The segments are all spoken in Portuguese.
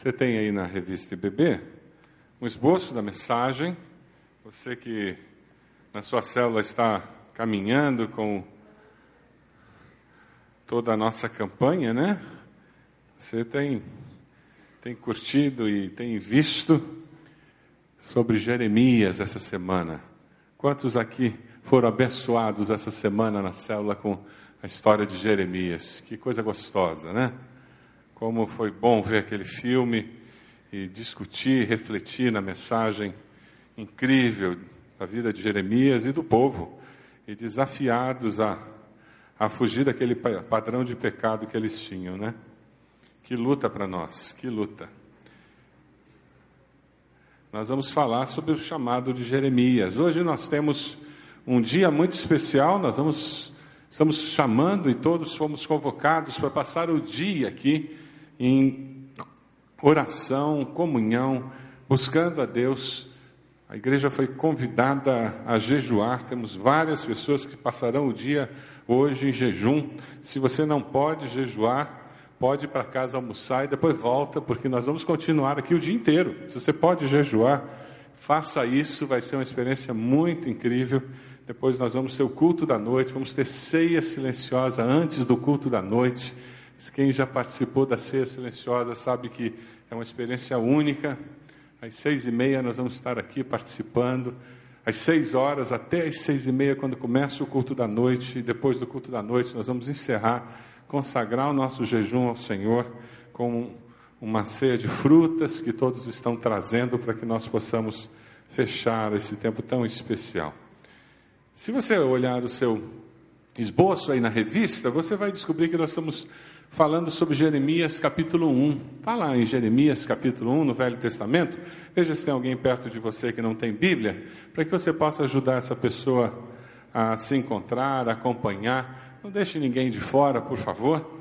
Você tem aí na revista IBB um esboço da mensagem. Você que na sua célula está caminhando com toda a nossa campanha, né? Você tem, tem curtido e tem visto sobre Jeremias essa semana. Quantos aqui foram abençoados essa semana na célula com a história de Jeremias? Que coisa gostosa, né? Como foi bom ver aquele filme e discutir, refletir na mensagem incrível da vida de Jeremias e do povo, e desafiados a, a fugir daquele padrão de pecado que eles tinham, né? Que luta para nós, que luta. Nós vamos falar sobre o chamado de Jeremias. Hoje nós temos um dia muito especial, nós vamos estamos chamando e todos fomos convocados para passar o dia aqui em oração, comunhão, buscando a Deus. A igreja foi convidada a jejuar, temos várias pessoas que passarão o dia hoje em jejum. Se você não pode jejuar, pode ir para casa almoçar e depois volta, porque nós vamos continuar aqui o dia inteiro. Se você pode jejuar, faça isso, vai ser uma experiência muito incrível. Depois nós vamos ter o culto da noite, vamos ter ceia silenciosa antes do culto da noite. Quem já participou da ceia silenciosa sabe que é uma experiência única. Às seis e meia nós vamos estar aqui participando. Às seis horas até às seis e meia, quando começa o culto da noite. E depois do culto da noite nós vamos encerrar, consagrar o nosso jejum ao Senhor com uma ceia de frutas que todos estão trazendo para que nós possamos fechar esse tempo tão especial. Se você olhar o seu esboço aí na revista, você vai descobrir que nós estamos falando sobre Jeremias capítulo 1. Está lá em Jeremias capítulo 1, no Velho Testamento. Veja se tem alguém perto de você que não tem Bíblia, para que você possa ajudar essa pessoa a se encontrar, a acompanhar. Não deixe ninguém de fora, por favor.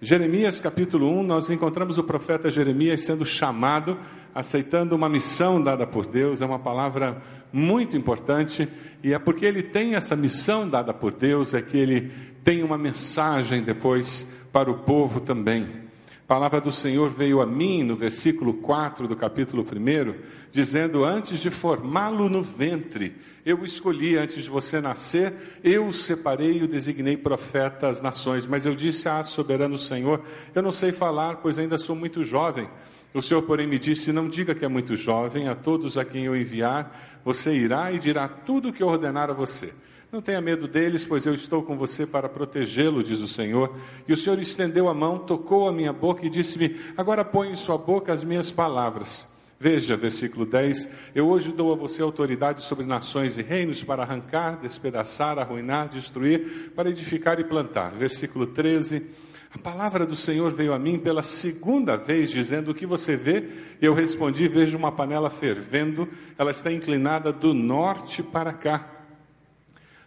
Jeremias capítulo 1, nós encontramos o profeta Jeremias sendo chamado, aceitando uma missão dada por Deus, é uma palavra muito importante, e é porque ele tem essa missão dada por Deus, é que ele tem uma mensagem depois para o povo também. A palavra do Senhor veio a mim no versículo 4 do capítulo 1, dizendo: Antes de formá-lo no ventre, eu escolhi antes de você nascer, eu o separei e o designei profeta às nações. Mas eu disse: Ah, soberano Senhor, eu não sei falar, pois ainda sou muito jovem. O Senhor, porém, me disse: Não diga que é muito jovem, a todos a quem eu enviar, você irá e dirá tudo o que eu ordenar a você. Não tenha medo deles, pois eu estou com você para protegê-lo, diz o Senhor. E o Senhor estendeu a mão, tocou a minha boca e disse-me: Agora põe em sua boca as minhas palavras. Veja, versículo 10: Eu hoje dou a você autoridade sobre nações e reinos para arrancar, despedaçar, arruinar, destruir, para edificar e plantar. Versículo 13: A palavra do Senhor veio a mim pela segunda vez, dizendo: O que você vê? Eu respondi: Vejo uma panela fervendo, ela está inclinada do norte para cá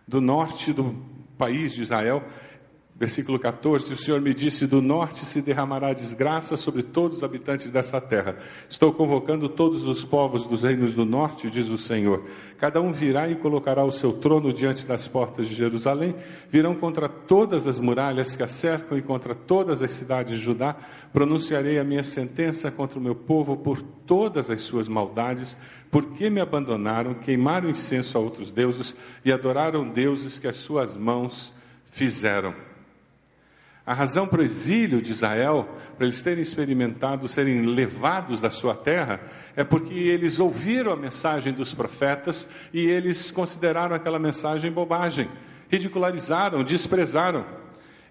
do norte do país de Israel. Versículo 14: O Senhor me disse: Do norte se derramará desgraça sobre todos os habitantes dessa terra. Estou convocando todos os povos dos reinos do norte, diz o Senhor. Cada um virá e colocará o seu trono diante das portas de Jerusalém. Virão contra todas as muralhas que a cercam e contra todas as cidades de Judá. Pronunciarei a minha sentença contra o meu povo por todas as suas maldades, porque me abandonaram, queimaram incenso a outros deuses e adoraram deuses que as suas mãos fizeram. A razão para o exílio de Israel, para eles terem experimentado serem levados da sua terra, é porque eles ouviram a mensagem dos profetas e eles consideraram aquela mensagem bobagem, ridicularizaram, desprezaram.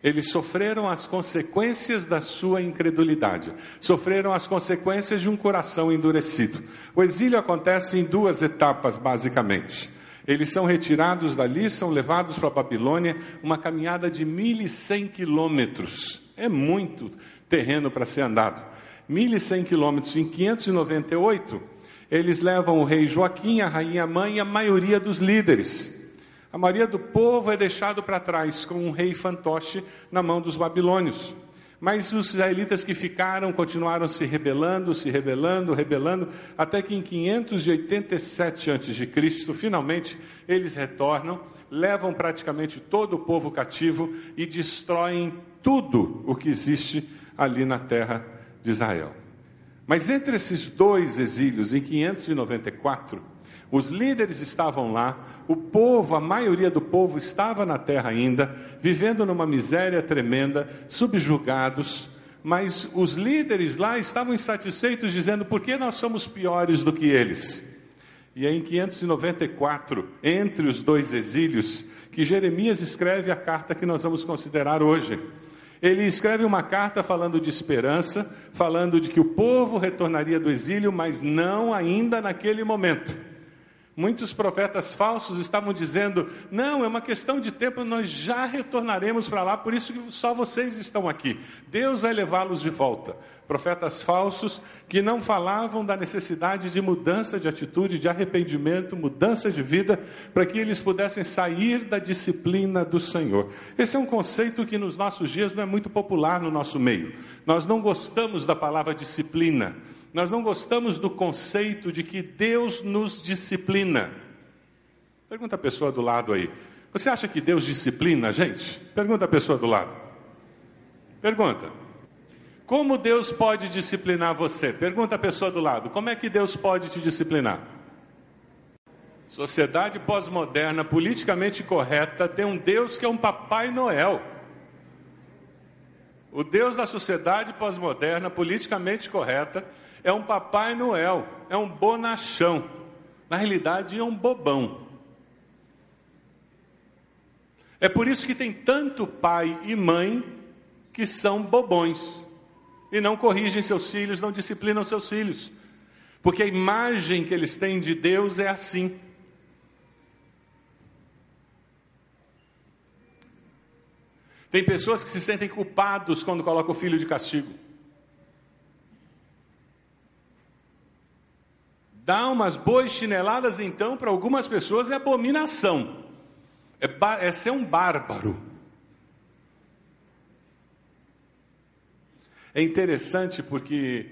Eles sofreram as consequências da sua incredulidade, sofreram as consequências de um coração endurecido. O exílio acontece em duas etapas, basicamente. Eles são retirados dali, são levados para a Babilônia, uma caminhada de 1.100 quilômetros. É muito terreno para ser andado. 1.100 quilômetros em 598, eles levam o rei Joaquim, a rainha mãe e a maioria dos líderes. A maioria do povo é deixado para trás com um rei fantoche na mão dos babilônios. Mas os israelitas que ficaram continuaram se rebelando, se rebelando, rebelando, até que em 587 a.C., finalmente eles retornam, levam praticamente todo o povo cativo e destroem tudo o que existe ali na terra de Israel. Mas entre esses dois exílios, em 594, os líderes estavam lá, o povo, a maioria do povo estava na terra ainda, vivendo numa miséria tremenda, subjugados, mas os líderes lá estavam insatisfeitos, dizendo: por que nós somos piores do que eles? E é em 594, entre os dois exílios, que Jeremias escreve a carta que nós vamos considerar hoje. Ele escreve uma carta falando de esperança, falando de que o povo retornaria do exílio, mas não ainda naquele momento. Muitos profetas falsos estavam dizendo: não, é uma questão de tempo, nós já retornaremos para lá, por isso que só vocês estão aqui. Deus vai levá-los de volta profetas falsos que não falavam da necessidade de mudança de atitude, de arrependimento, mudança de vida, para que eles pudessem sair da disciplina do Senhor. Esse é um conceito que nos nossos dias não é muito popular no nosso meio. Nós não gostamos da palavra disciplina. Nós não gostamos do conceito de que Deus nos disciplina. Pergunta a pessoa do lado aí. Você acha que Deus disciplina a gente? Pergunta a pessoa do lado. Pergunta. Como Deus pode disciplinar você? Pergunta a pessoa do lado: como é que Deus pode te disciplinar? Sociedade pós-moderna, politicamente correta, tem um Deus que é um Papai Noel. O Deus da sociedade pós-moderna, politicamente correta, é um Papai Noel, é um bonachão. Na realidade, é um bobão. É por isso que tem tanto pai e mãe que são bobões e não corrigem seus filhos, não disciplinam seus filhos, porque a imagem que eles têm de Deus é assim. Tem pessoas que se sentem culpados quando colocam o filho de castigo. Dá umas boas chineladas, então, para algumas pessoas é abominação, é, é ser um bárbaro. É interessante porque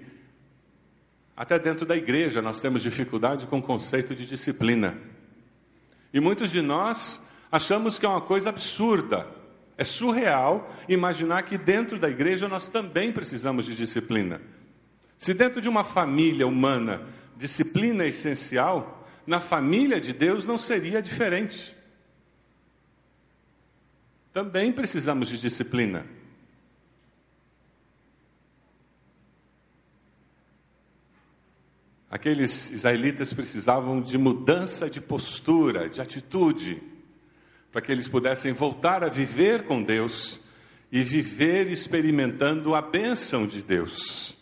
até dentro da igreja nós temos dificuldade com o conceito de disciplina. E muitos de nós achamos que é uma coisa absurda, é surreal imaginar que dentro da igreja nós também precisamos de disciplina. Se dentro de uma família humana disciplina essencial, na família de Deus não seria diferente. Também precisamos de disciplina. Aqueles israelitas precisavam de mudança de postura, de atitude, para que eles pudessem voltar a viver com Deus e viver experimentando a bênção de Deus.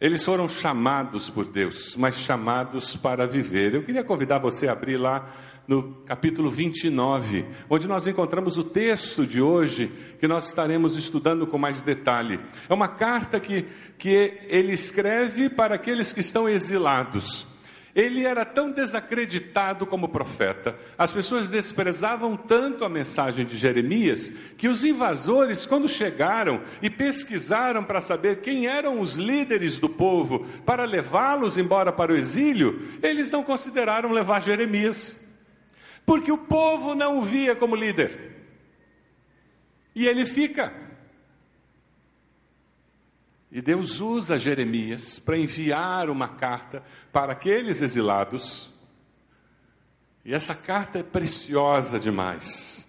Eles foram chamados por Deus, mas chamados para viver. Eu queria convidar você a abrir lá no capítulo 29, onde nós encontramos o texto de hoje que nós estaremos estudando com mais detalhe. É uma carta que, que ele escreve para aqueles que estão exilados. Ele era tão desacreditado como profeta, as pessoas desprezavam tanto a mensagem de Jeremias, que os invasores, quando chegaram e pesquisaram para saber quem eram os líderes do povo para levá-los embora para o exílio, eles não consideraram levar Jeremias porque o povo não o via como líder. E ele fica. E Deus usa Jeremias para enviar uma carta para aqueles exilados. E essa carta é preciosa demais.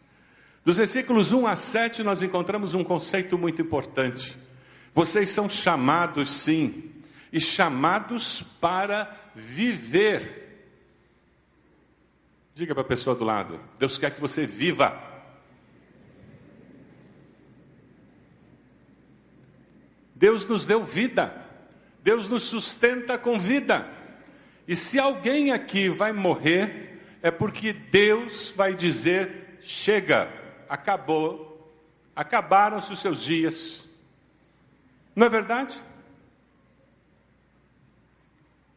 Dos versículos 1 a 7, nós encontramos um conceito muito importante. Vocês são chamados, sim, e chamados para viver Diga para a pessoa do lado: Deus quer que você viva. Deus nos deu vida, Deus nos sustenta com vida. E se alguém aqui vai morrer, é porque Deus vai dizer: chega, acabou, acabaram-se os seus dias. Não é verdade?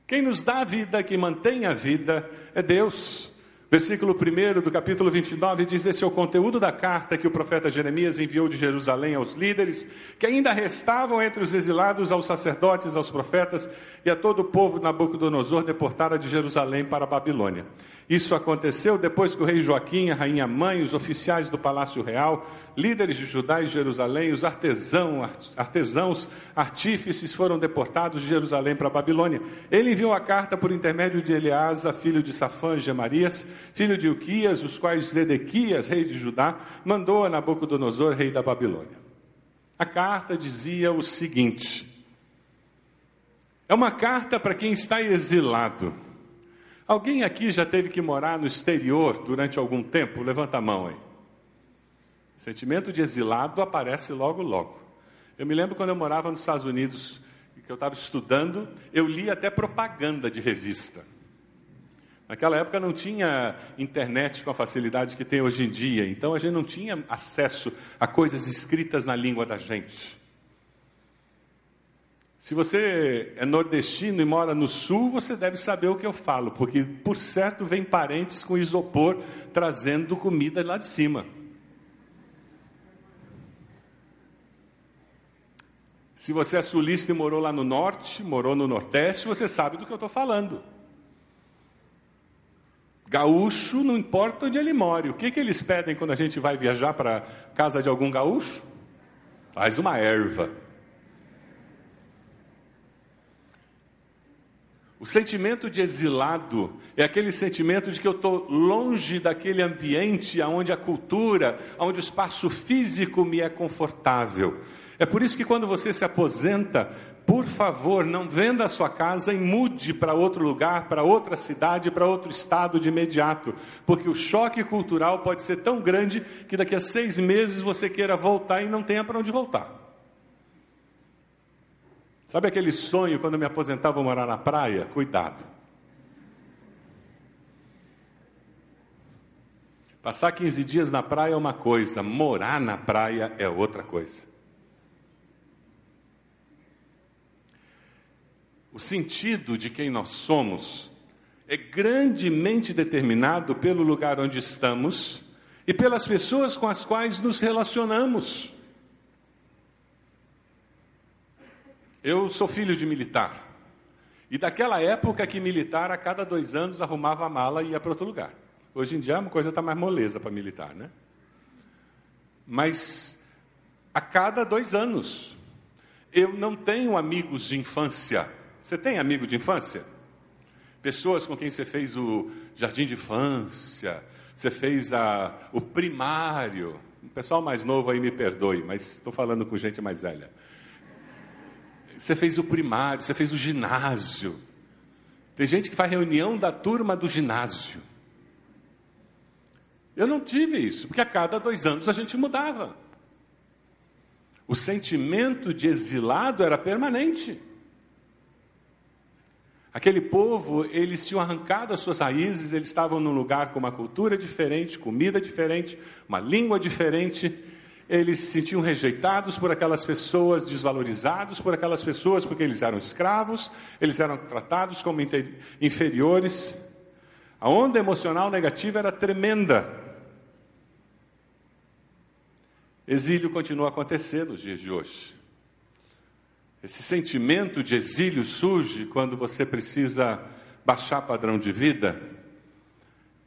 Quem nos dá a vida, quem mantém a vida, é Deus. Versículo 1 do capítulo 29 diz: Esse é o conteúdo da carta que o profeta Jeremias enviou de Jerusalém aos líderes, que ainda restavam entre os exilados, aos sacerdotes, aos profetas e a todo o povo Nabucodonosor deportara de Jerusalém para a Babilônia. Isso aconteceu depois que o rei Joaquim, a rainha mãe, os oficiais do palácio real, líderes de Judá e Jerusalém, os artesão, artesãos, artífices foram deportados de Jerusalém para a Babilônia. Ele enviou a carta por intermédio de Eleasa, filho de Safã e Gemarias, filho de Uquias, os quais Zedequias, rei de Judá, mandou a Nabucodonosor, rei da Babilônia. A carta dizia o seguinte: é uma carta para quem está exilado Alguém aqui já teve que morar no exterior durante algum tempo? Levanta a mão aí. Sentimento de exilado aparece logo, logo. Eu me lembro quando eu morava nos Estados Unidos, que eu estava estudando, eu li até propaganda de revista. Naquela época não tinha internet com a facilidade que tem hoje em dia, então a gente não tinha acesso a coisas escritas na língua da gente. Se você é nordestino e mora no sul, você deve saber o que eu falo, porque por certo vem parentes com isopor trazendo comida lá de cima. Se você é sulista e morou lá no norte, morou no nordeste, você sabe do que eu estou falando. Gaúcho, não importa onde ele mora. O que, que eles pedem quando a gente vai viajar para casa de algum gaúcho? Faz uma erva. O sentimento de exilado é aquele sentimento de que eu estou longe daquele ambiente onde a cultura, onde o espaço físico me é confortável. É por isso que quando você se aposenta, por favor, não venda a sua casa e mude para outro lugar, para outra cidade, para outro estado de imediato, porque o choque cultural pode ser tão grande que daqui a seis meses você queira voltar e não tenha para onde voltar. Sabe aquele sonho quando eu me aposentar vou morar na praia? Cuidado. Passar 15 dias na praia é uma coisa, morar na praia é outra coisa. O sentido de quem nós somos é grandemente determinado pelo lugar onde estamos e pelas pessoas com as quais nos relacionamos. Eu sou filho de militar. E daquela época que militar, a cada dois anos, arrumava a mala e ia para outro lugar. Hoje em dia, a coisa está mais moleza para militar, né? Mas a cada dois anos. Eu não tenho amigos de infância. Você tem amigo de infância? Pessoas com quem você fez o jardim de infância, você fez a, o primário. O pessoal mais novo aí me perdoe, mas estou falando com gente mais velha. Você fez o primário, você fez o ginásio. Tem gente que faz reunião da turma do ginásio. Eu não tive isso, porque a cada dois anos a gente mudava. O sentimento de exilado era permanente. Aquele povo, eles tinham arrancado as suas raízes, eles estavam num lugar com uma cultura diferente, comida diferente, uma língua diferente, eles se sentiam rejeitados por aquelas pessoas, desvalorizados por aquelas pessoas, porque eles eram escravos, eles eram tratados como inferiores. A onda emocional negativa era tremenda. Exílio continua a acontecer nos dias de hoje. Esse sentimento de exílio surge quando você precisa baixar padrão de vida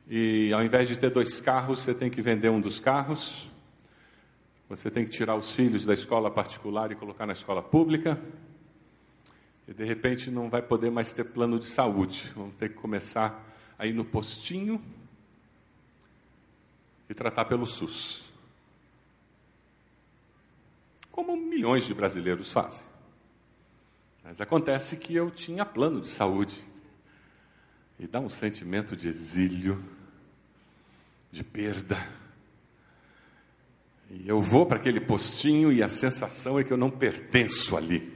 e ao invés de ter dois carros, você tem que vender um dos carros você tem que tirar os filhos da escola particular e colocar na escola pública. E de repente não vai poder mais ter plano de saúde. Vamos ter que começar a ir no postinho e tratar pelo SUS. Como milhões de brasileiros fazem. Mas acontece que eu tinha plano de saúde. E dá um sentimento de exílio, de perda e eu vou para aquele postinho e a sensação é que eu não pertenço ali.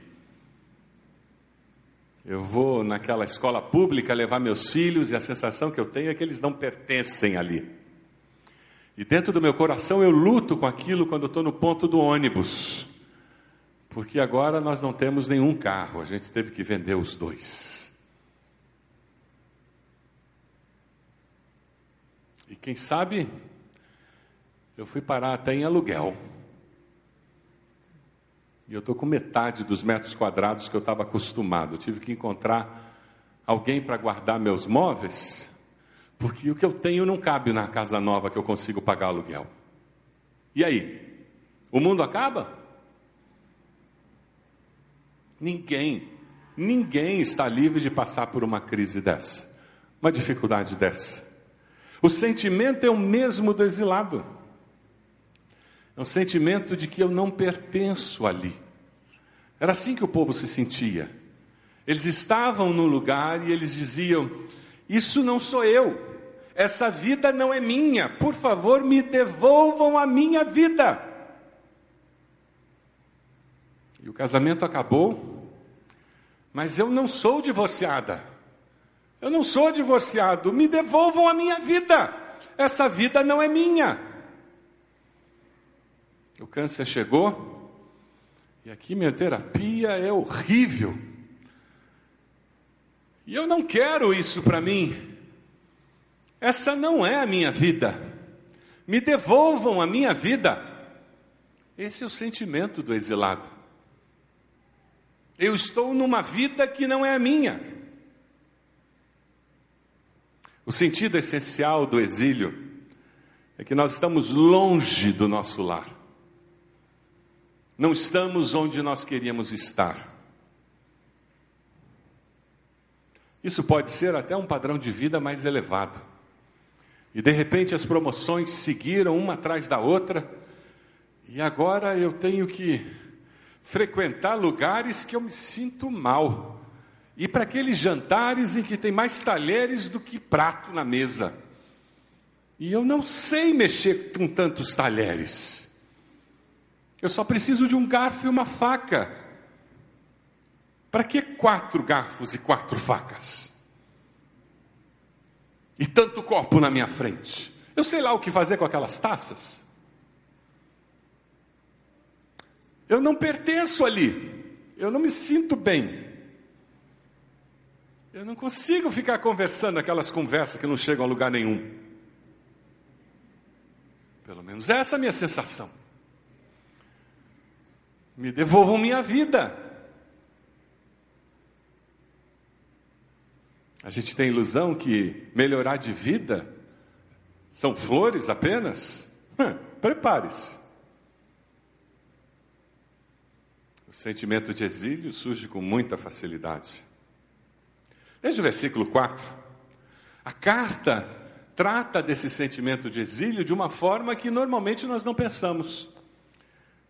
Eu vou naquela escola pública levar meus filhos e a sensação que eu tenho é que eles não pertencem ali. E dentro do meu coração eu luto com aquilo quando estou no ponto do ônibus. Porque agora nós não temos nenhum carro, a gente teve que vender os dois. E quem sabe, eu fui parar até em aluguel. E eu estou com metade dos metros quadrados que eu estava acostumado. Eu tive que encontrar alguém para guardar meus móveis, porque o que eu tenho não cabe na casa nova que eu consigo pagar aluguel. E aí? O mundo acaba? Ninguém, ninguém está livre de passar por uma crise dessa, uma dificuldade dessa. O sentimento é o mesmo do exilado. É um sentimento de que eu não pertenço ali. Era assim que o povo se sentia. Eles estavam no lugar e eles diziam: Isso não sou eu, essa vida não é minha, por favor me devolvam a minha vida. E o casamento acabou, mas eu não sou divorciada. Eu não sou divorciado, me devolvam a minha vida. Essa vida não é minha. O câncer chegou, e aqui minha terapia é horrível. E eu não quero isso para mim. Essa não é a minha vida. Me devolvam a minha vida. Esse é o sentimento do exilado. Eu estou numa vida que não é a minha. O sentido essencial do exílio é que nós estamos longe do nosso lar. Não estamos onde nós queríamos estar. Isso pode ser até um padrão de vida mais elevado. E de repente as promoções seguiram uma atrás da outra, e agora eu tenho que frequentar lugares que eu me sinto mal. E para aqueles jantares em que tem mais talheres do que prato na mesa. E eu não sei mexer com tantos talheres. Eu só preciso de um garfo e uma faca. Para que quatro garfos e quatro facas? E tanto copo na minha frente. Eu sei lá o que fazer com aquelas taças. Eu não pertenço ali. Eu não me sinto bem. Eu não consigo ficar conversando aquelas conversas que não chegam a lugar nenhum. Pelo menos essa é a minha sensação. Me devolvam minha vida. A gente tem a ilusão que melhorar de vida são flores apenas? Prepare-se. O sentimento de exílio surge com muita facilidade. Veja o versículo 4. A carta trata desse sentimento de exílio de uma forma que normalmente nós não pensamos.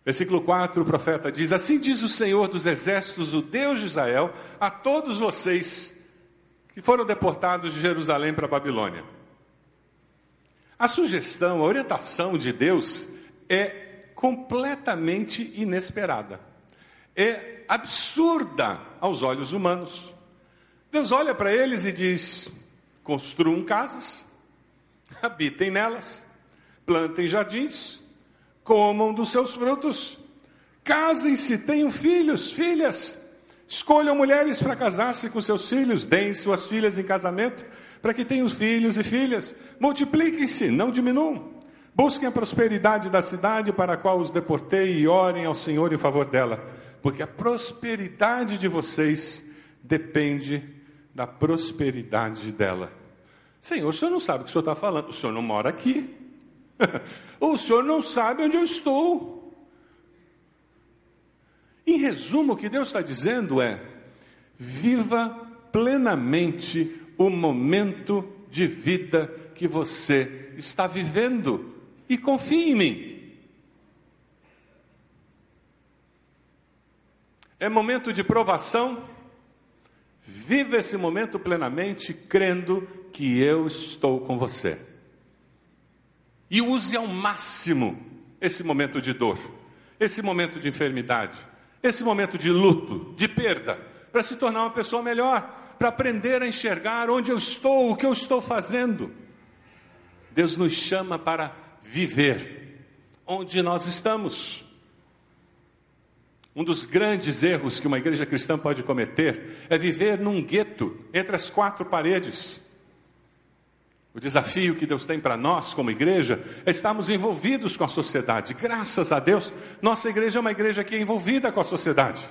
Versículo 4, o profeta diz: Assim diz o Senhor dos Exércitos, o Deus de Israel, a todos vocês que foram deportados de Jerusalém para a Babilônia. A sugestão, a orientação de Deus é completamente inesperada é absurda aos olhos humanos. Deus olha para eles e diz: construam casas, habitem nelas, plantem jardins, comam dos seus frutos, casem-se, tenham filhos, filhas, escolham mulheres para casar-se com seus filhos, deem suas filhas em casamento, para que tenham filhos e filhas, multipliquem-se, não diminuam. Busquem a prosperidade da cidade para a qual os deportei e orem ao Senhor em favor dela porque a prosperidade de vocês depende da prosperidade dela. Senhor, o senhor não sabe o que o senhor está falando, o senhor não mora aqui, o senhor não sabe onde eu estou. Em resumo, o que Deus está dizendo é: viva plenamente o momento de vida que você está vivendo e confie em mim. É momento de provação. Viva esse momento plenamente, crendo que eu estou com você. E use ao máximo esse momento de dor, esse momento de enfermidade, esse momento de luto, de perda, para se tornar uma pessoa melhor, para aprender a enxergar onde eu estou, o que eu estou fazendo. Deus nos chama para viver onde nós estamos. Um dos grandes erros que uma igreja cristã pode cometer é viver num gueto entre as quatro paredes. O desafio que Deus tem para nós, como igreja, é estarmos envolvidos com a sociedade. Graças a Deus, nossa igreja é uma igreja que é envolvida com a sociedade.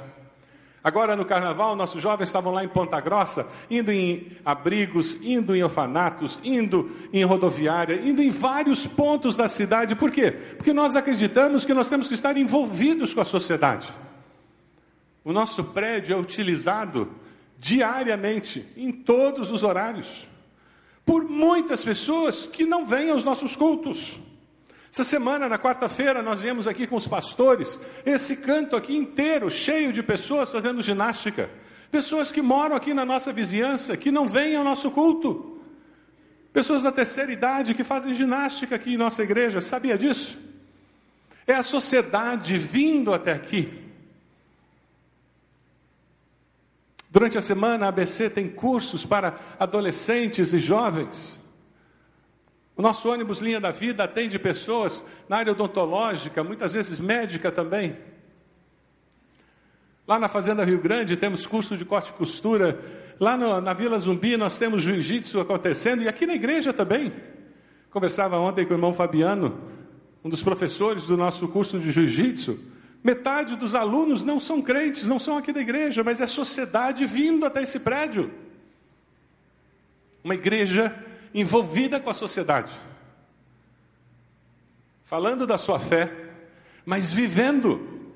Agora, no carnaval, nossos jovens estavam lá em Ponta Grossa, indo em abrigos, indo em orfanatos, indo em rodoviária, indo em vários pontos da cidade. Por quê? Porque nós acreditamos que nós temos que estar envolvidos com a sociedade. O nosso prédio é utilizado diariamente, em todos os horários, por muitas pessoas que não vêm aos nossos cultos. Essa semana, na quarta-feira, nós viemos aqui com os pastores, esse canto aqui inteiro, cheio de pessoas fazendo ginástica. Pessoas que moram aqui na nossa vizinhança, que não vêm ao nosso culto. Pessoas da terceira idade que fazem ginástica aqui em nossa igreja, sabia disso? É a sociedade vindo até aqui. Durante a semana, a ABC tem cursos para adolescentes e jovens. O nosso ônibus Linha da Vida atende pessoas na área odontológica, muitas vezes médica também. Lá na Fazenda Rio Grande temos curso de corte e costura. Lá no, na Vila Zumbi nós temos jiu-jitsu acontecendo e aqui na igreja também. Conversava ontem com o irmão Fabiano, um dos professores do nosso curso de jiu-jitsu. Metade dos alunos não são crentes, não são aqui da igreja, mas é sociedade vindo até esse prédio. Uma igreja envolvida com a sociedade, falando da sua fé, mas vivendo.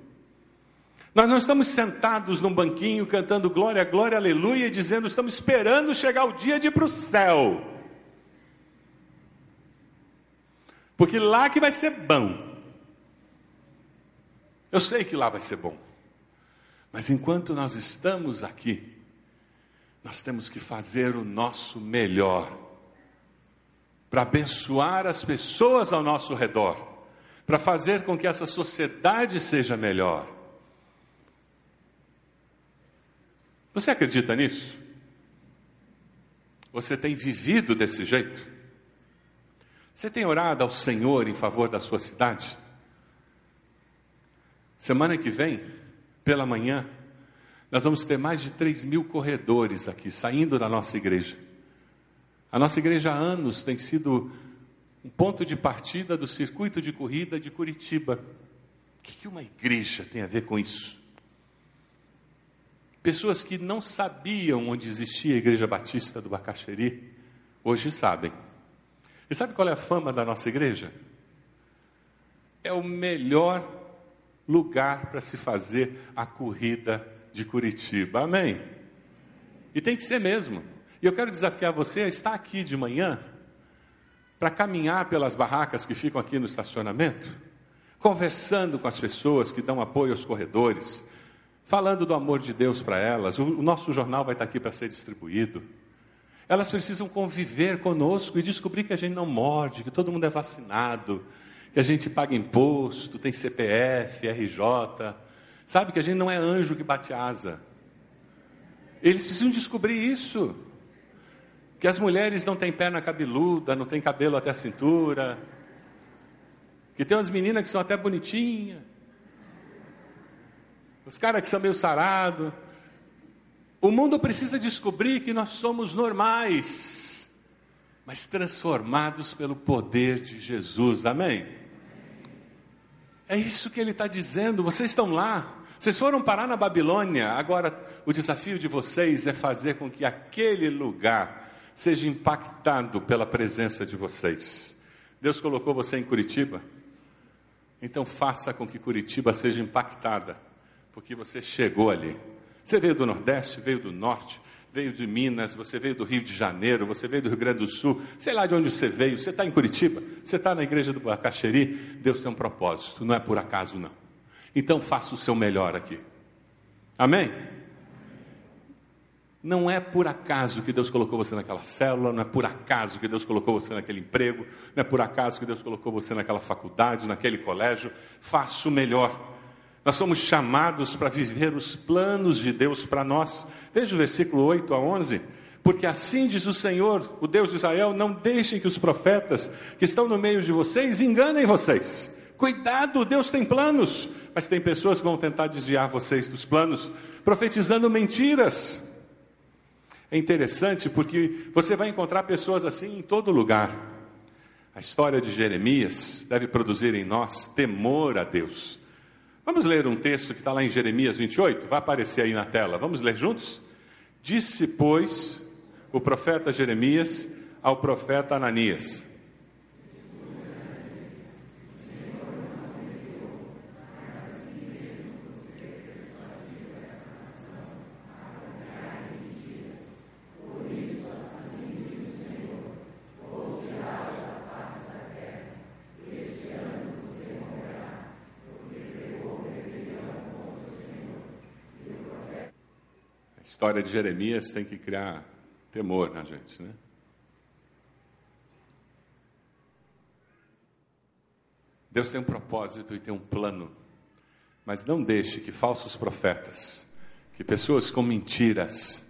Nós não estamos sentados num banquinho cantando glória, glória, aleluia, e dizendo estamos esperando chegar o dia de ir para o céu. Porque lá que vai ser bom. Eu sei que lá vai ser bom. Mas enquanto nós estamos aqui, nós temos que fazer o nosso melhor para abençoar as pessoas ao nosso redor, para fazer com que essa sociedade seja melhor. Você acredita nisso? Você tem vivido desse jeito? Você tem orado ao Senhor em favor da sua cidade? Semana que vem, pela manhã, nós vamos ter mais de 3 mil corredores aqui, saindo da nossa igreja. A nossa igreja há anos tem sido um ponto de partida do circuito de corrida de Curitiba. O que uma igreja tem a ver com isso? Pessoas que não sabiam onde existia a Igreja Batista do Bacaxeri, hoje sabem. E sabe qual é a fama da nossa igreja? É o melhor lugar para se fazer a corrida de Curitiba. Amém? E tem que ser mesmo. E eu quero desafiar você a estar aqui de manhã para caminhar pelas barracas que ficam aqui no estacionamento, conversando com as pessoas que dão apoio aos corredores, falando do amor de Deus para elas. O, nosso jornal vai estar aqui para ser distribuído. Elas precisam conviver conosco e descobrir que a gente não morde, que todo mundo é vacinado, que a gente paga imposto, tem CPF, RJ, sabe que a gente não é anjo que bate asa. Eles precisam descobrir isso que as mulheres não têm perna cabeluda, não têm cabelo até a cintura, que tem umas meninas que são até bonitinhas, os caras que são meio sarados. O mundo precisa descobrir que nós somos normais, mas transformados pelo poder de Jesus, amém? É isso que ele está dizendo. Vocês estão lá, vocês foram parar na Babilônia, agora o desafio de vocês é fazer com que aquele lugar seja impactado pela presença de vocês. Deus colocou você em Curitiba, então faça com que Curitiba seja impactada, porque você chegou ali. Você veio do Nordeste, veio do Norte, veio de Minas, você veio do Rio de Janeiro, você veio do Rio Grande do Sul, sei lá de onde você veio, você está em Curitiba, você está na igreja do Bacaxeri, Deus tem um propósito, não é por acaso não. Então faça o seu melhor aqui. Amém? Não é por acaso que Deus colocou você naquela célula, não é por acaso que Deus colocou você naquele emprego, não é por acaso que Deus colocou você naquela faculdade, naquele colégio. Faça o melhor. Nós somos chamados para viver os planos de Deus para nós. Veja o versículo 8 a 11. Porque assim diz o Senhor, o Deus de Israel: não deixem que os profetas que estão no meio de vocês enganem vocês. Cuidado, Deus tem planos, mas tem pessoas que vão tentar desviar vocês dos planos, profetizando mentiras. É interessante porque você vai encontrar pessoas assim em todo lugar. A história de Jeremias deve produzir em nós temor a Deus. Vamos ler um texto que está lá em Jeremias 28? Vai aparecer aí na tela. Vamos ler juntos? Disse, pois, o profeta Jeremias ao profeta Ananias: história de Jeremias tem que criar temor na gente, né? Deus tem um propósito e tem um plano, mas não deixe que falsos profetas, que pessoas com mentiras,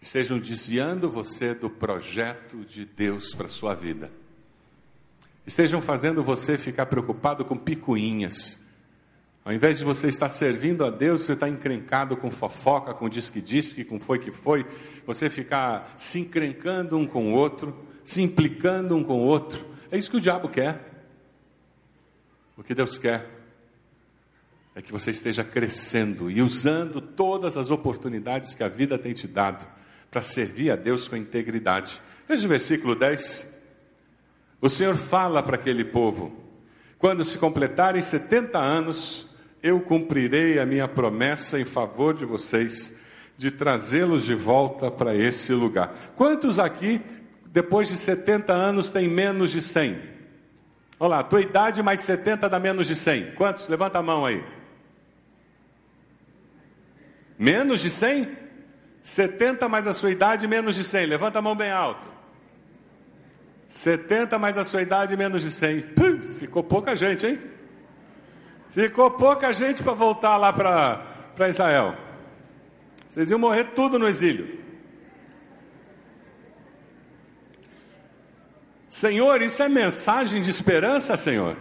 estejam desviando você do projeto de Deus para sua vida. Estejam fazendo você ficar preocupado com picuinhas, ao invés de você estar servindo a Deus, você está encrencado com fofoca, com disque-disque, com foi que foi, você ficar se encrencando um com o outro, se implicando um com o outro. É isso que o diabo quer. O que Deus quer é que você esteja crescendo e usando todas as oportunidades que a vida tem te dado para servir a Deus com integridade. Veja o versículo 10. O Senhor fala para aquele povo: quando se completarem 70 anos, eu cumprirei a minha promessa em favor de vocês, de trazê-los de volta para esse lugar. Quantos aqui, depois de 70 anos, têm menos de 100? Olha lá, tua idade mais 70 dá menos de 100. Quantos? Levanta a mão aí. Menos de 100? 70 mais a sua idade, menos de 100. Levanta a mão bem alto. 70 mais a sua idade, menos de 100. Puh, ficou pouca gente, hein? Ficou pouca gente para voltar lá para Israel. Vocês iam morrer tudo no exílio. Senhor, isso é mensagem de esperança, Senhor?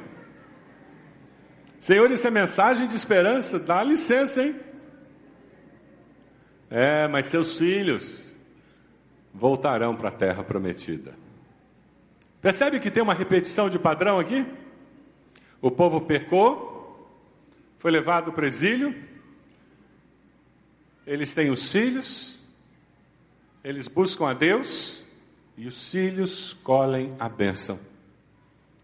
Senhor, isso é mensagem de esperança? Dá licença, hein? É, mas seus filhos voltarão para a terra prometida. Percebe que tem uma repetição de padrão aqui? O povo pecou, foi levado para o exílio, eles têm os filhos, eles buscam a Deus e os filhos colhem a bênção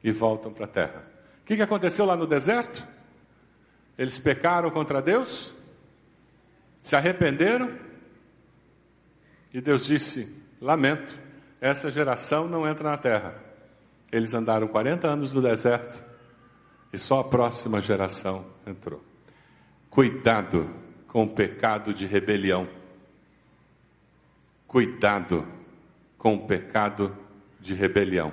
e voltam para a terra. O que, que aconteceu lá no deserto? Eles pecaram contra Deus, se arrependeram e Deus disse: Lamento, essa geração não entra na terra. Eles andaram 40 anos no deserto e só a próxima geração entrou. Cuidado com o pecado de rebelião. Cuidado com o pecado de rebelião.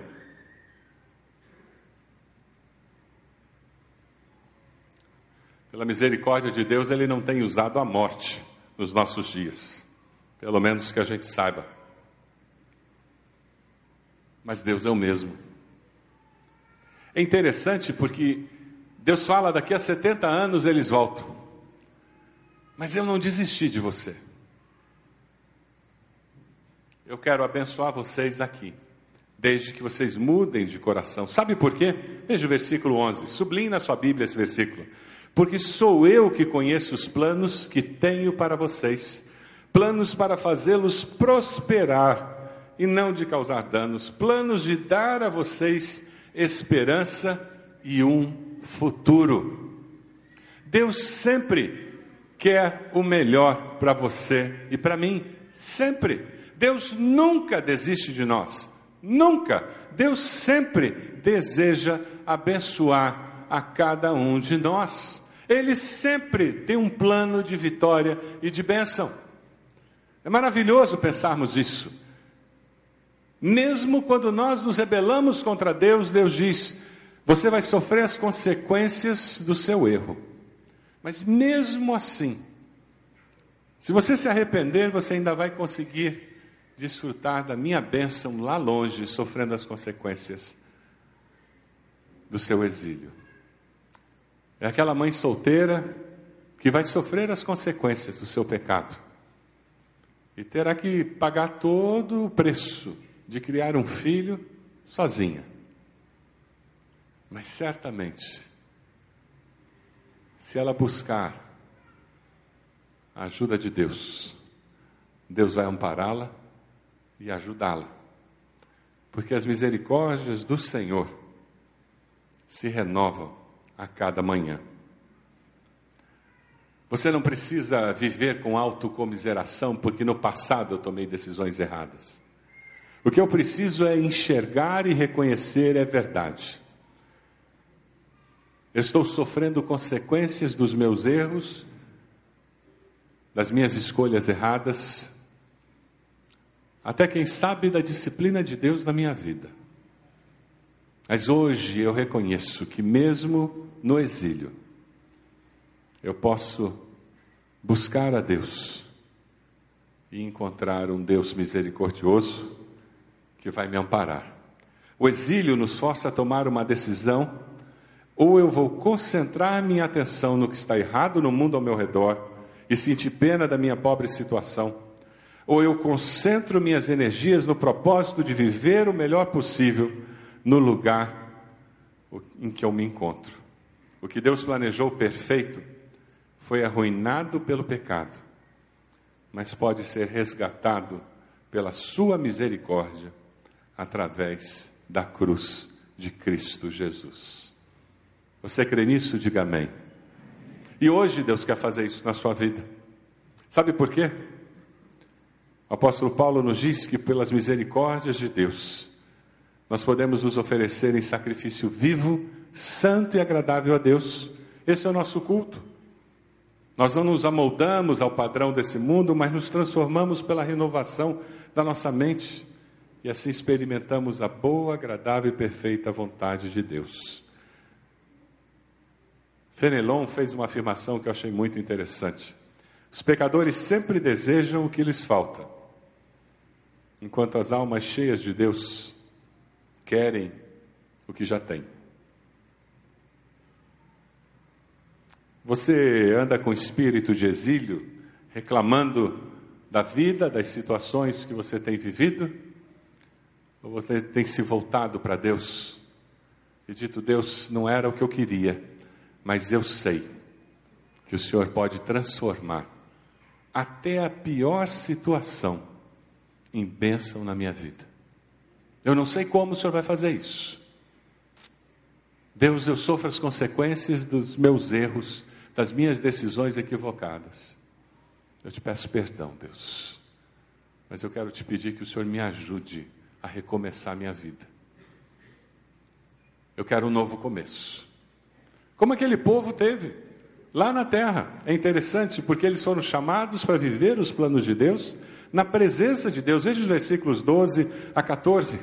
Pela misericórdia de Deus, Ele não tem usado a morte nos nossos dias, pelo menos que a gente saiba. Mas Deus é o mesmo. É interessante porque Deus fala: daqui a 70 anos eles voltam. Mas eu não desisti de você. Eu quero abençoar vocês aqui, desde que vocês mudem de coração. Sabe por quê? Veja o versículo 11. Sublinhe na sua Bíblia esse versículo. Porque sou eu que conheço os planos que tenho para vocês, planos para fazê-los prosperar e não de causar danos, planos de dar a vocês esperança e um futuro. Deus sempre quer o melhor para você e para mim, sempre. Deus nunca desiste de nós, nunca. Deus sempre deseja abençoar a cada um de nós. Ele sempre tem um plano de vitória e de bênção. É maravilhoso pensarmos isso. Mesmo quando nós nos rebelamos contra Deus, Deus diz: você vai sofrer as consequências do seu erro. Mas mesmo assim, se você se arrepender, você ainda vai conseguir desfrutar da minha bênção lá longe, sofrendo as consequências do seu exílio. É aquela mãe solteira que vai sofrer as consequências do seu pecado. e terá que pagar todo o preço de criar um filho sozinha. Mas certamente, se ela buscar a ajuda de Deus, Deus vai ampará-la e ajudá-la. Porque as misericórdias do Senhor se renovam a cada manhã. Você não precisa viver com autocomiseração, porque no passado eu tomei decisões erradas. O que eu preciso é enxergar e reconhecer é verdade. Eu estou sofrendo consequências dos meus erros, das minhas escolhas erradas, até quem sabe da disciplina de Deus na minha vida. Mas hoje eu reconheço que, mesmo no exílio, eu posso buscar a Deus e encontrar um Deus misericordioso que vai me amparar. O exílio nos força a tomar uma decisão: ou eu vou concentrar minha atenção no que está errado no mundo ao meu redor e sentir pena da minha pobre situação, ou eu concentro minhas energias no propósito de viver o melhor possível no lugar em que eu me encontro. O que Deus planejou perfeito foi arruinado pelo pecado, mas pode ser resgatado pela Sua misericórdia através da cruz de Cristo Jesus. Você crê nisso? Diga amém. E hoje Deus quer fazer isso na sua vida. Sabe por quê? O apóstolo Paulo nos diz que pelas misericórdias de Deus, nós podemos nos oferecer em sacrifício vivo, santo e agradável a Deus. Esse é o nosso culto. Nós não nos amoldamos ao padrão desse mundo, mas nos transformamos pela renovação da nossa mente e assim experimentamos a boa, agradável e perfeita vontade de Deus. Fenelon fez uma afirmação que eu achei muito interessante. Os pecadores sempre desejam o que lhes falta, enquanto as almas cheias de Deus querem o que já têm. Você anda com espírito de exílio, reclamando da vida, das situações que você tem vivido? Ou você tem se voltado para Deus e dito: Deus, não era o que eu queria, mas eu sei que o Senhor pode transformar até a pior situação em bênção na minha vida. Eu não sei como o Senhor vai fazer isso. Deus, eu sofro as consequências dos meus erros, das minhas decisões equivocadas. Eu te peço perdão, Deus. Mas eu quero te pedir que o Senhor me ajude a recomeçar minha vida. Eu quero um novo começo. Como aquele povo teve lá na terra. É interessante porque eles foram chamados para viver os planos de Deus na presença de Deus. Veja os versículos 12 a 14.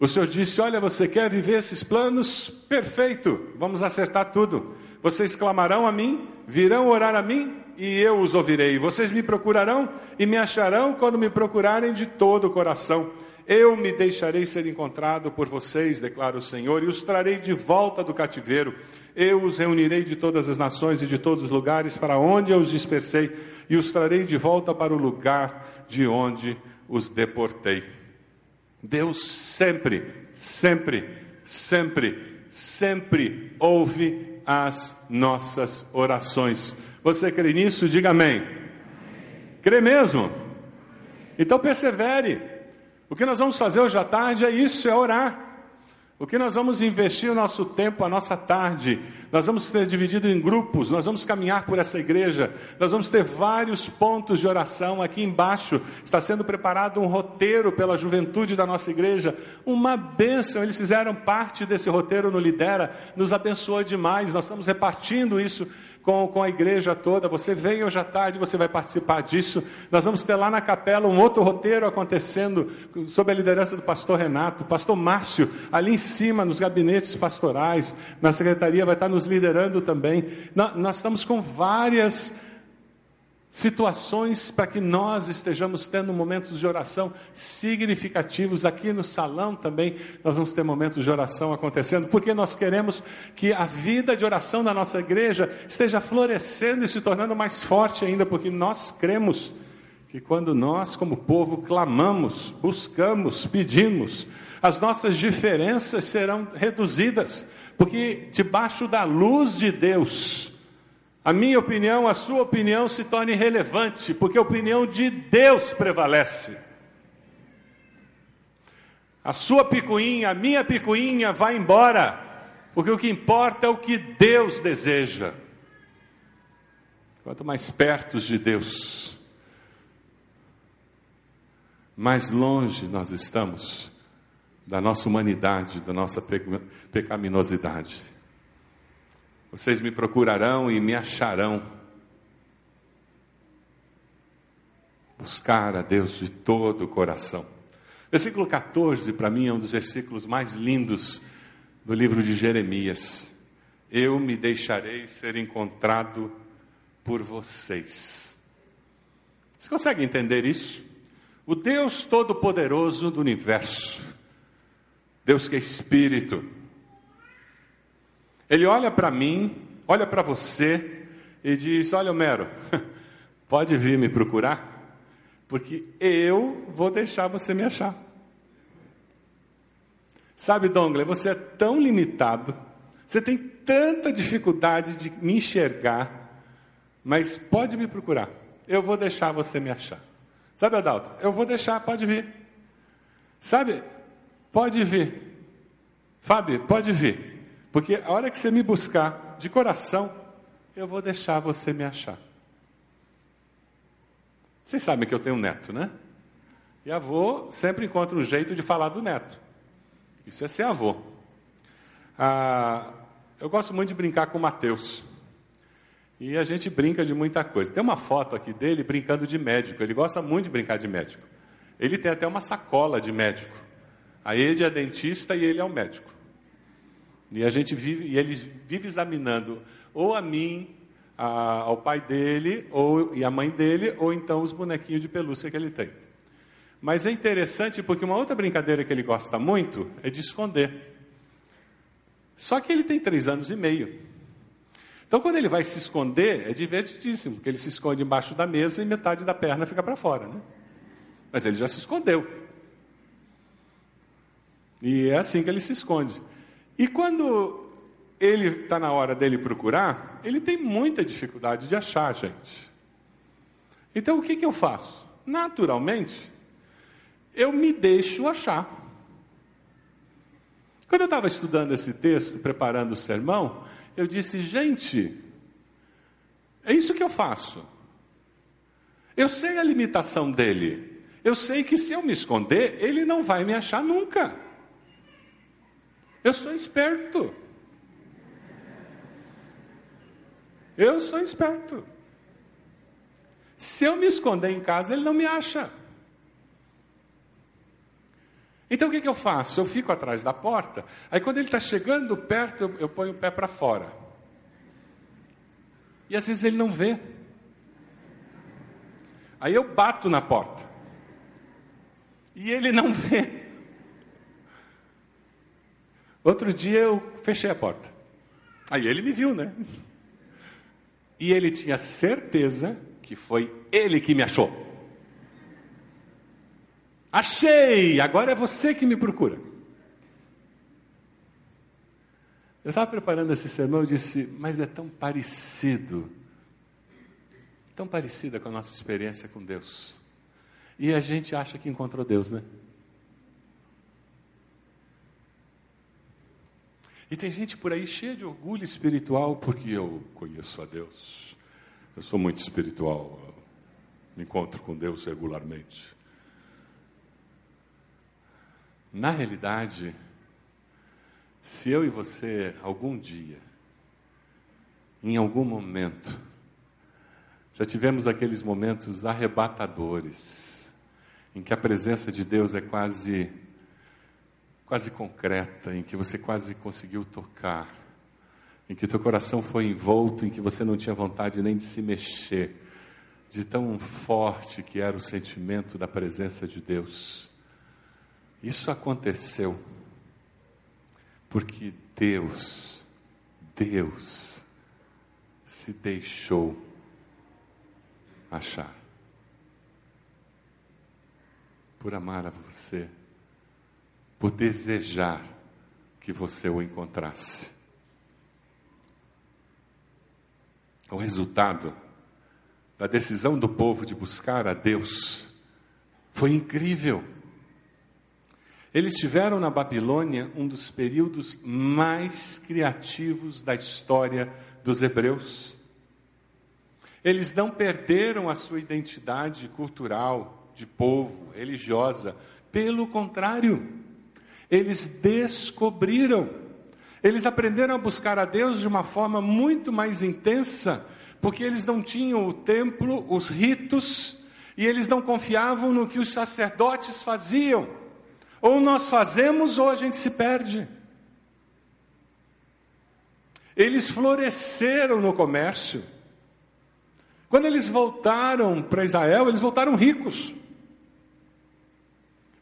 O Senhor disse: Olha, você quer viver esses planos? Perfeito, vamos acertar tudo. Vocês clamarão a mim, virão orar a mim e eu os ouvirei. Vocês me procurarão e me acharão quando me procurarem de todo o coração. Eu me deixarei ser encontrado por vocês, declara o Senhor, e os trarei de volta do cativeiro. Eu os reunirei de todas as nações e de todos os lugares para onde eu os dispersei, e os trarei de volta para o lugar de onde os deportei. Deus sempre, sempre, sempre, sempre ouve as nossas orações. Você crê nisso? Diga amém. Crê mesmo? Então persevere. O que nós vamos fazer hoje à tarde é isso, é orar. O que nós vamos investir o nosso tempo, a nossa tarde, nós vamos ter dividido em grupos, nós vamos caminhar por essa igreja, nós vamos ter vários pontos de oração. Aqui embaixo está sendo preparado um roteiro pela juventude da nossa igreja, uma bênção. Eles fizeram parte desse roteiro no Lidera, nos abençoou demais. Nós estamos repartindo isso com, com a igreja toda. Você vem hoje à tarde, você vai participar disso. Nós vamos ter lá na capela um outro roteiro acontecendo, sob a liderança do pastor Renato, pastor Márcio, ali em cima, nos gabinetes pastorais, na secretaria, vai estar nos liderando também. nós, nós estamos com várias situações para que nós estejamos tendo momentos de oração significativos. Aqui no salão também nós vamos ter momentos de oração acontecendo, porque nós queremos que a vida de oração da nossa igreja esteja florescendo e se tornando mais forte ainda, porque nós cremos que quando nós, como povo, clamamos, buscamos, pedimos, as nossas diferenças serão reduzidas, porque debaixo da luz de Deus, a minha opinião, a sua opinião se torna irrelevante, porque a opinião de Deus prevalece. A sua picuinha, a minha picuinha vai embora, porque o que importa é o que Deus deseja. Quanto mais perto de Deus, mais longe nós estamos da nossa humanidade, da nossa pecaminosidade. Vocês me procurarão e me acharão. Buscar a Deus de todo o coração. Versículo 14, para mim, é um dos versículos mais lindos do livro de Jeremias. Eu me deixarei ser encontrado por vocês. Você consegue entender isso? O Deus Todo-Poderoso do universo, Deus que é Espírito, Ele olha para mim, olha para você e diz: Olha, Homero, pode vir me procurar, porque eu vou deixar você me achar. Sabe, Dongle, você é tão limitado, você tem tanta dificuldade de me enxergar, mas pode me procurar, eu vou deixar você me achar. Sabe, Adalto? Eu vou deixar, pode vir. Sabe? Pode vir. Fábio, pode vir. Porque a hora que você me buscar de coração, eu vou deixar você me achar. Vocês sabem que eu tenho um neto, né? E avô sempre encontra um jeito de falar do neto. Isso é ser avô. Ah, eu gosto muito de brincar com o Mateus. E a gente brinca de muita coisa. Tem uma foto aqui dele brincando de médico. Ele gosta muito de brincar de médico. Ele tem até uma sacola de médico. A ele é dentista e ele é o médico. E a gente vive, e ele vive examinando ou a mim, a, ao pai dele, ou e a mãe dele, ou então os bonequinhos de pelúcia que ele tem. Mas é interessante porque uma outra brincadeira que ele gosta muito é de esconder. Só que ele tem três anos e meio. Então, quando ele vai se esconder, é divertidíssimo, porque ele se esconde embaixo da mesa e metade da perna fica para fora. Né? Mas ele já se escondeu. E é assim que ele se esconde. E quando ele está na hora dele procurar, ele tem muita dificuldade de achar, gente. Então, o que, que eu faço? Naturalmente, eu me deixo achar. Quando eu estava estudando esse texto, preparando o sermão, eu disse, gente, é isso que eu faço. Eu sei a limitação dele. Eu sei que se eu me esconder, ele não vai me achar nunca. Eu sou esperto. Eu sou esperto. Se eu me esconder em casa, ele não me acha. Então o que, que eu faço? Eu fico atrás da porta, aí quando ele está chegando perto, eu, eu ponho o pé para fora. E às vezes ele não vê. Aí eu bato na porta. E ele não vê. Outro dia eu fechei a porta. Aí ele me viu, né? E ele tinha certeza que foi ele que me achou. Achei! Agora é você que me procura. Eu estava preparando esse sermão e disse, mas é tão parecido, tão parecida com a nossa experiência com Deus. E a gente acha que encontrou Deus, né? E tem gente por aí cheia de orgulho espiritual porque eu conheço a Deus. Eu sou muito espiritual, me encontro com Deus regularmente. Na realidade, se eu e você, algum dia, em algum momento, já tivemos aqueles momentos arrebatadores, em que a presença de Deus é quase, quase concreta, em que você quase conseguiu tocar, em que teu coração foi envolto, em que você não tinha vontade nem de se mexer, de tão forte que era o sentimento da presença de Deus. Isso aconteceu porque Deus, Deus se deixou achar. por amar a você, por desejar que você o encontrasse. O resultado da decisão do povo de buscar a Deus foi incrível. Eles tiveram na Babilônia um dos períodos mais criativos da história dos hebreus. Eles não perderam a sua identidade cultural, de povo, religiosa. Pelo contrário, eles descobriram. Eles aprenderam a buscar a Deus de uma forma muito mais intensa, porque eles não tinham o templo, os ritos, e eles não confiavam no que os sacerdotes faziam. Ou nós fazemos ou a gente se perde. Eles floresceram no comércio. Quando eles voltaram para Israel, eles voltaram ricos.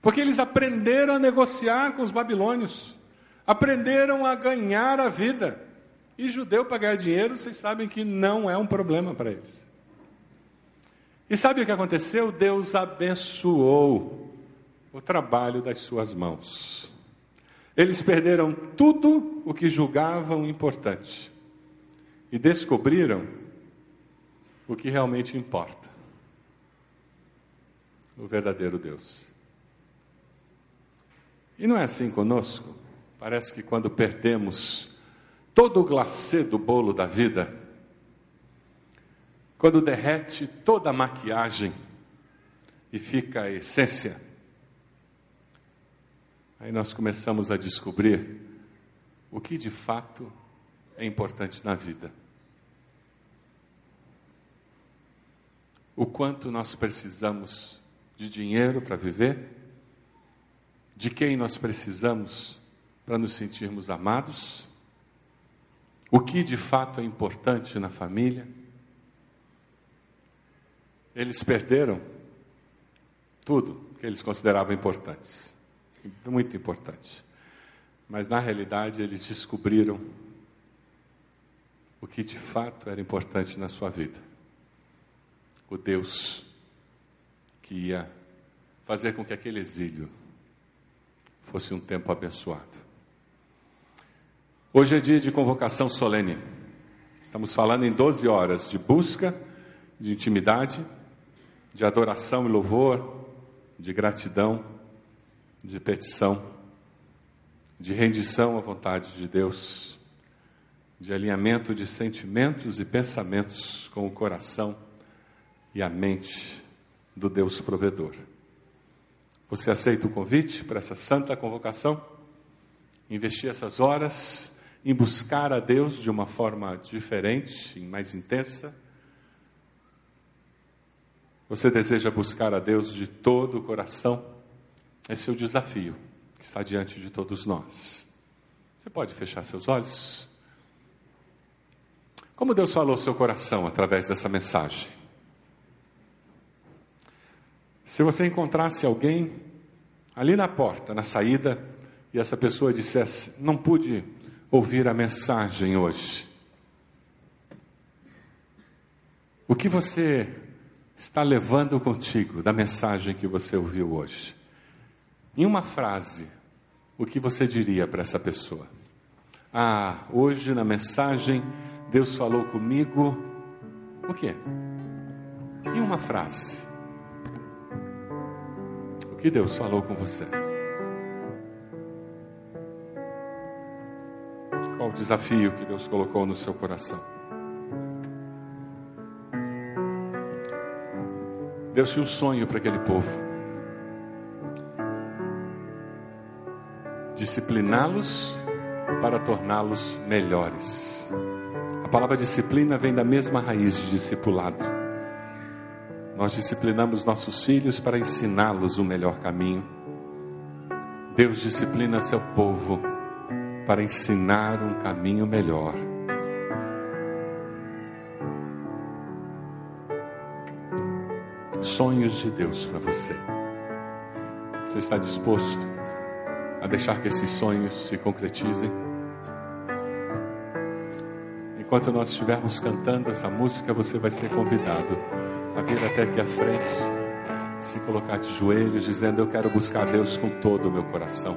Porque eles aprenderam a negociar com os babilônios, aprenderam a ganhar a vida. E judeu para ganhar dinheiro, vocês sabem que não é um problema para eles. E sabe o que aconteceu? Deus abençoou o trabalho das suas mãos. Eles perderam tudo o que julgavam importante e descobriram o que realmente importa: o verdadeiro Deus. E não é assim conosco? Parece que quando perdemos todo o glacê do bolo da vida, quando derrete toda a maquiagem e fica a essência, aí nós começamos a descobrir o que de fato é importante na vida. O quanto nós precisamos de dinheiro para viver, de quem nós precisamos para nos sentirmos amados, o que de fato é importante na família. Eles perderam tudo que eles consideravam importantes, muito importante. Mas na realidade eles descobriram o que de fato era importante na sua vida. O Deus que ia fazer com que aquele exílio fosse um tempo abençoado. Hoje é dia de convocação solene. Estamos falando em 12 horas de busca, de intimidade, de adoração e louvor, de gratidão, de petição, de rendição à vontade de Deus, de alinhamento de sentimentos e pensamentos com o coração e a mente do Deus provedor. Você aceita o convite para essa santa convocação? Investir essas horas em buscar a Deus de uma forma diferente, mais intensa? Você deseja buscar a Deus de todo o coração? Esse é o desafio que está diante de todos nós. Você pode fechar seus olhos? Como Deus falou ao seu coração através dessa mensagem? Se você encontrasse alguém ali na porta, na saída, e essa pessoa dissesse: Não pude ouvir a mensagem hoje. O que você está levando contigo da mensagem que você ouviu hoje? Em uma frase, o que você diria para essa pessoa? Ah, hoje na mensagem, Deus falou comigo. O quê? Em uma frase. Que Deus falou com você? Qual o desafio que Deus colocou no seu coração? Deus tinha um sonho para aquele povo. Discipliná-los para torná-los melhores. A palavra disciplina vem da mesma raiz de discipulado. Nós disciplinamos nossos filhos para ensiná-los o melhor caminho. Deus disciplina seu povo para ensinar um caminho melhor. Sonhos de Deus para você. Você está disposto a deixar que esses sonhos se concretizem? Enquanto nós estivermos cantando essa música, você vai ser convidado a vir até aqui à frente. se colocar de joelhos, dizendo: Eu quero buscar Deus com todo o meu coração.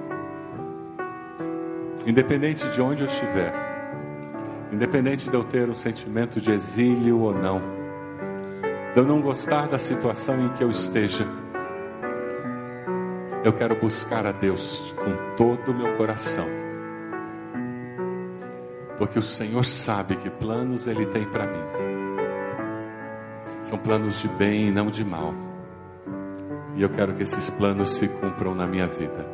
Independente de onde eu estiver, independente de eu ter um sentimento de exílio ou não, de eu não gostar da situação em que eu esteja, eu quero buscar a Deus com todo o meu coração. Porque o Senhor sabe que planos Ele tem para mim. São planos de bem e não de mal. E eu quero que esses planos se cumpram na minha vida.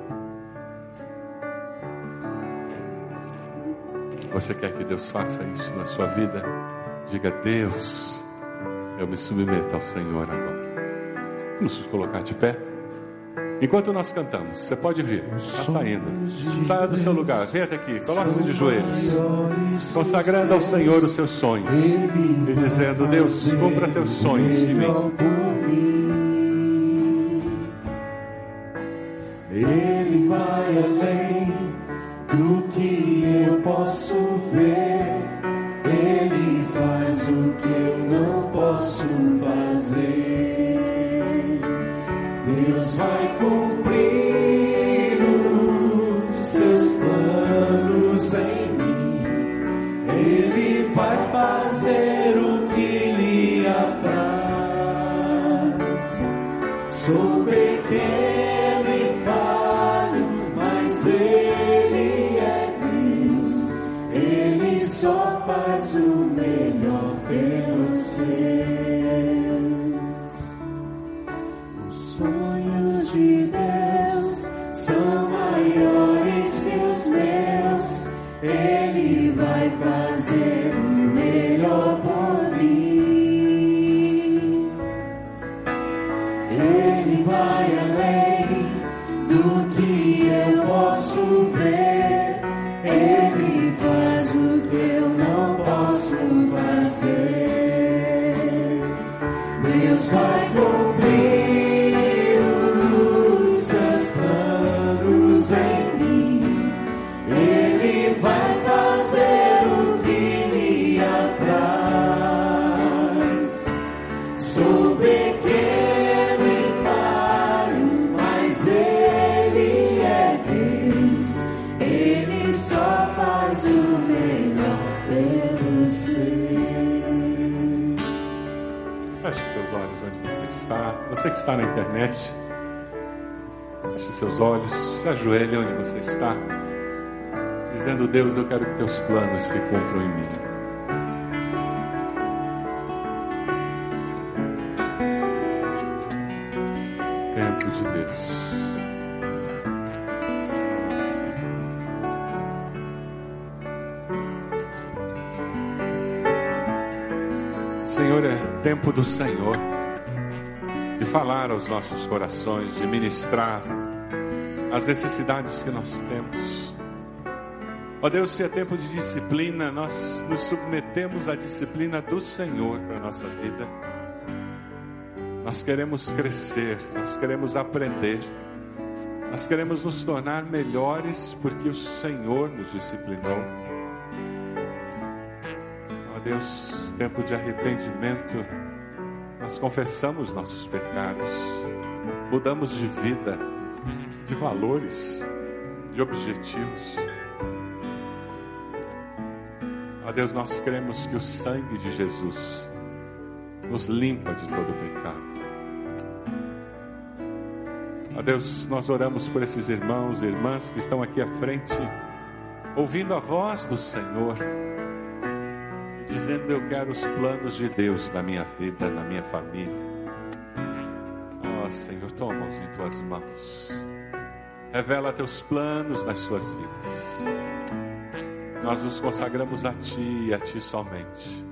Você quer que Deus faça isso na sua vida? Diga, Deus, eu me submeto ao Senhor agora. Vamos nos colocar de pé? Enquanto nós cantamos, você pode vir, está saindo. Saia do seu lugar, venha até aqui, coloque-se de joelhos, consagrando ao Senhor os seus sonhos. e dizendo: Deus, cumpra teus sonhos em mim. Está na internet, feche seus olhos, se ajoelhe onde você está, dizendo: Deus, eu quero que teus planos se cumpram em mim. Tempo de Deus. Senhor, é tempo do Senhor falar aos nossos corações, de ministrar as necessidades que nós temos. Ó Deus, se é tempo de disciplina, nós nos submetemos à disciplina do Senhor para a nossa vida. Nós queremos crescer, nós queremos aprender, nós queremos nos tornar melhores porque o Senhor nos disciplinou. Ó Deus, tempo de arrependimento, nós confessamos nossos pecados, mudamos de vida, de valores, de objetivos. Ó Deus, nós cremos que o sangue de Jesus nos limpa de todo pecado. Ó Deus, nós oramos por esses irmãos e irmãs que estão aqui à frente, ouvindo a voz do Senhor dizendo: Eu quero os planos de Deus na minha vida, na minha família. Ó Senhor, toma-os em tuas mãos, revela teus planos nas suas vidas. Nós nos consagramos a Ti e a Ti somente.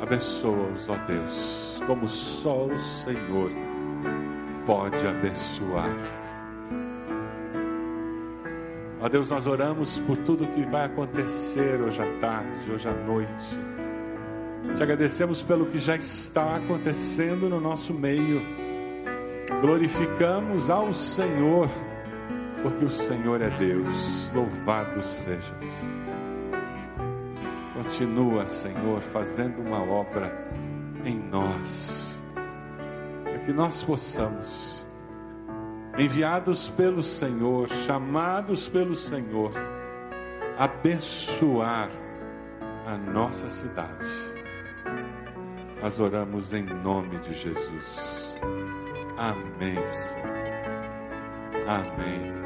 Abençoa-os, ó Deus, como só o Senhor pode abençoar. Ó Deus, nós oramos por tudo que vai acontecer hoje à tarde, hoje à noite. Te agradecemos pelo que já está acontecendo no nosso meio. Glorificamos ao Senhor, porque o Senhor é Deus. Louvado sejas. Continua, Senhor, fazendo uma obra em nós, que nós possamos, enviados pelo Senhor, chamados pelo Senhor, abençoar a nossa cidade. Nós oramos em nome de Jesus. Amém. Senhor. Amém.